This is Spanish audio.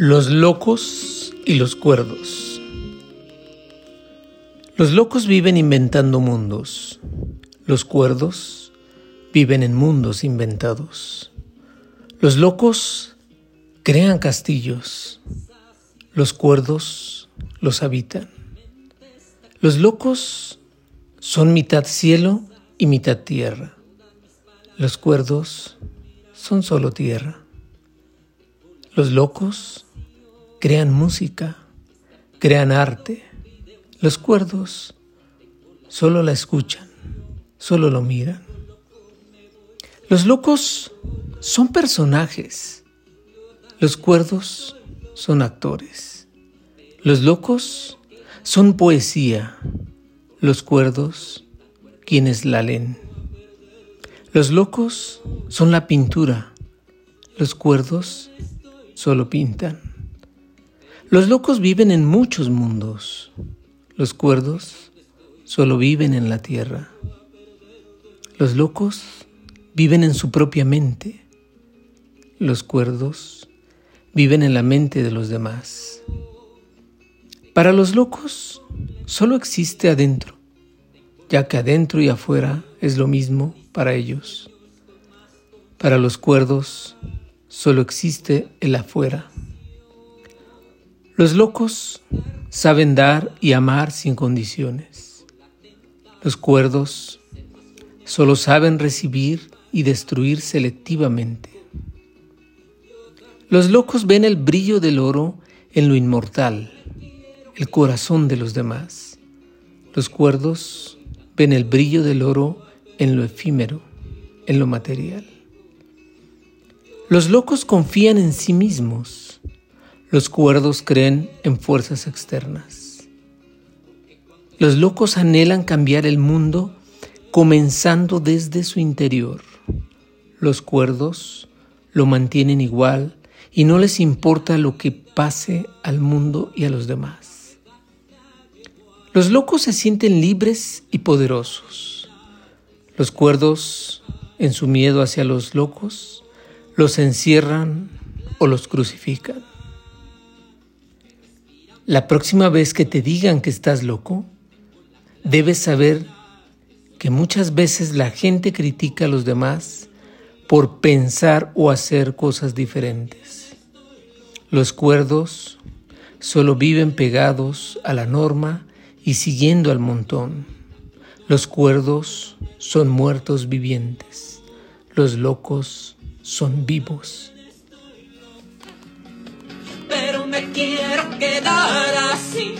Los locos y los cuerdos. Los locos viven inventando mundos. Los cuerdos viven en mundos inventados. Los locos crean castillos. Los cuerdos los habitan. Los locos son mitad cielo y mitad tierra. Los cuerdos son solo tierra. Los locos crean música, crean arte. Los cuerdos solo la escuchan, solo lo miran. Los locos son personajes. Los cuerdos son actores. Los locos son poesía. Los cuerdos quienes la leen. Los locos son la pintura. Los cuerdos solo pintan. Los locos viven en muchos mundos. Los cuerdos solo viven en la tierra. Los locos viven en su propia mente. Los cuerdos viven en la mente de los demás. Para los locos solo existe adentro, ya que adentro y afuera es lo mismo para ellos. Para los cuerdos solo existe el afuera. Los locos saben dar y amar sin condiciones. Los cuerdos solo saben recibir y destruir selectivamente. Los locos ven el brillo del oro en lo inmortal, el corazón de los demás. Los cuerdos ven el brillo del oro en lo efímero, en lo material. Los locos confían en sí mismos. Los cuerdos creen en fuerzas externas. Los locos anhelan cambiar el mundo comenzando desde su interior. Los cuerdos lo mantienen igual y no les importa lo que pase al mundo y a los demás. Los locos se sienten libres y poderosos. Los cuerdos, en su miedo hacia los locos, los encierran o los crucifican. La próxima vez que te digan que estás loco, debes saber que muchas veces la gente critica a los demás por pensar o hacer cosas diferentes. Los cuerdos solo viven pegados a la norma y siguiendo al montón. Los cuerdos son muertos vivientes. Los locos son vivos. Pero me quiero quedar así,